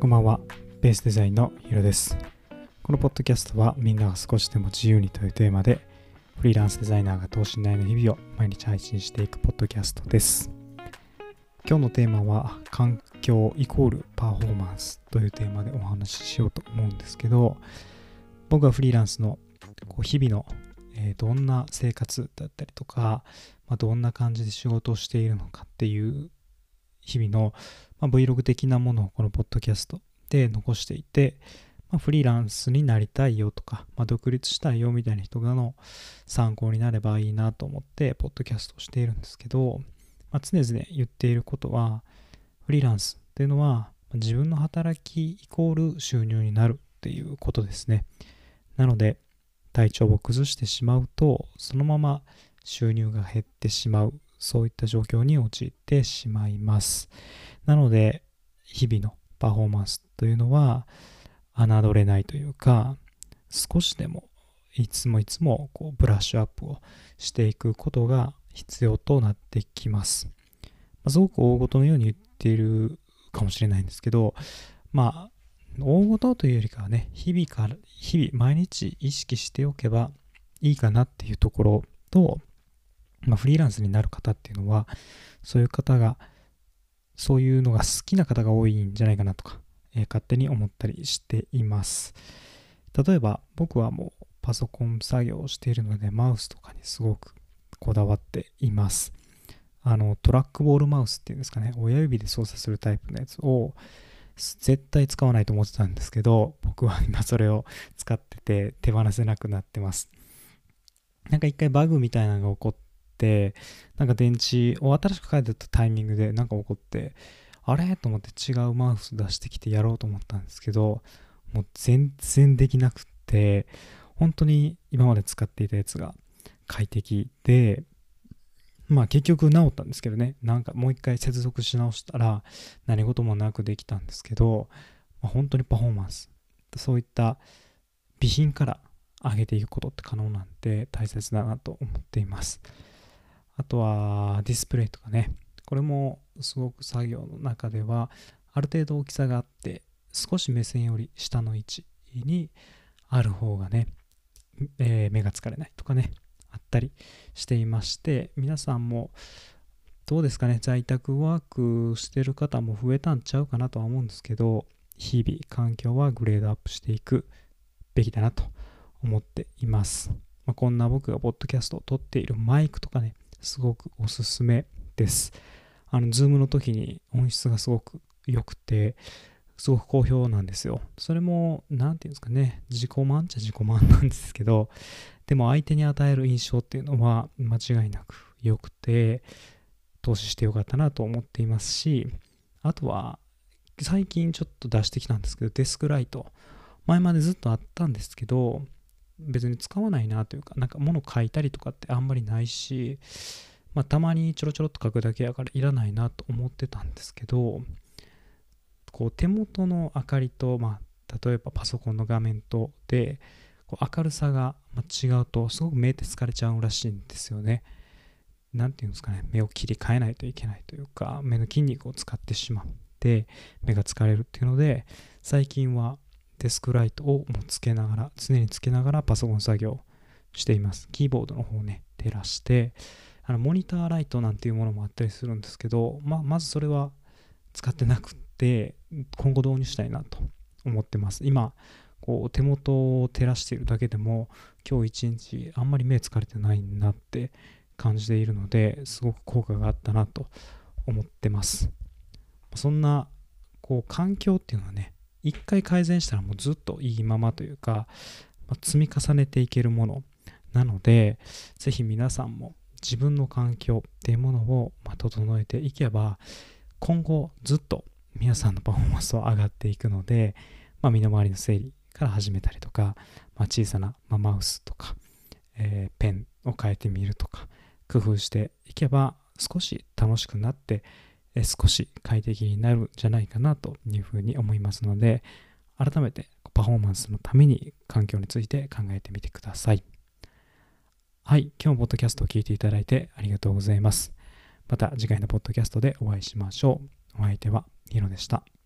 こんばんは、ベースデザインのヒロです。このポッドキャストはみんなが少しでも自由にというテーマで、フリーランスデザイナーが等身大の日々を毎日配信していくポッドキャストです。今日のテーマは、環境イコールパフォーマンスというテーマでお話ししようと思うんですけど、僕はフリーランスのこう日々の、えどんな生活だったりとか、ま、どんな感じで仕事をしているのかっていう日々の、まあ、Vlog 的なものをこのポッドキャストで残していて、まあ、フリーランスになりたいよとか、まあ、独立したいよみたいな人がの参考になればいいなと思ってポッドキャストをしているんですけど、まあ、常々言っていることはフリーランスっていうのは自分の働きイコール収入になるっていうことですね。なので体調を崩してしまうとそのまま収入が減ってしまう。そういった状況に陥ってしまいます。なので日々のパフォーマンスというのは侮れないというか少しでもいつもいつもこうブラッシュアップをしていくことが必要となってきます、まあすごく大事のように言っているかもしれないんですけどまあ大事というよりかはね日々から日々毎日意識しておけばいいかなっていうところと、まあ、フリーランスになる方っていうのはそういう方がそういうのが好きな方が多いんじゃないかなとか、えー勝手に思ったりしています。例えば僕はもうパソコン作業をしているのでマウスとかにすごくこだわっています。あのトラックボールマウスっていうんですかね親指で操作するタイプのやつを絶対使わないと思ってたんですけど僕は今それを使ってて手放せなくなってます。なんか一回バグみたいなのが起こってなんか電池を新しく変えたタイミングでなんか起こってあれ？と思って違うマウス出してきてやろうと思ったんですけどもう全然できなくって本当に今まで使っていたやつが快適でまあ結局治ったんですけどね。なんかもう一回接続し直したら何事もなくできたんですけど、まあ、本当にパフォーマンスそういった備品から上げていくことって可能なんで大切だなと思っています。あとはディスプレイとかね。これもすごく作業の中ではある程度大きさがあって少し目線より下の位置にある方がね、えー目が疲れないとかねあったりしていまして皆さんもどうですかね在宅ワークしてる方も増えたんちゃうかなとは思うんですけど日々環境はグレードアップしていくべきだなと思っています、まあ、こんな僕がポッドキャストを撮っているマイクとかねすごくおすすめです。あのズームの時に音質がすごく良くてすごく好評なんですよ。それも何て言うんですかね。自己満っちゃ自己満なんですけどでも相手に与える印象っていうのは間違いなく良くて投資してよかったなと思っていますしあとは最近ちょっと出してきたんですけどデスクライト。前までずっとあったんですけど別に使わないなというかなんか物書いたりとかってあんまりないしまあたまにちょろちょろっと書くだけやからいらないなと思ってたんですけどこう手元の明かりと、まあ、例えばパソコンの画面とでこう明るさが違うとすごく目って疲れちゃうらしいんですよね。なんていうんですかね目を切り替えないといけないというか目の筋肉を使ってしまって目が疲れるっていうので最近はデスクライトをもうつけながら常につけながらパソコン作業しています。キーボードの方をね照らしてあのモニターライトなんていうものもあったりするんですけど、ま、まずそれは使ってなくって今後導入したいなと思ってます今こう手元を照らしているだけでも今日一日あんまり目疲れてないなって感じているのですごく効果があったなと思ってますそんなこう環境っていうのはね一回改善したらもうずっといいままというか、まあ積み重ねていけるもの。なのでぜひ皆さんも自分の環境っていうものをま整えていけば今後ずっと皆さんのパフォーマンスは上がっていくので、まあ、身の回りの整理から始めたりとか、まあ、小さな、マウスとか、えーペンを変えてみるとか工夫していけば少し楽しくなって、少し快適になるんじゃないかなというふうに思いますので改めてパフォーマンスのために環境について考えてみてください。はい、今日もポッドキャストを聞いていただいてありがとうございます。また次回のポッドキャストでお会いしましょう。お相手はヒロでした。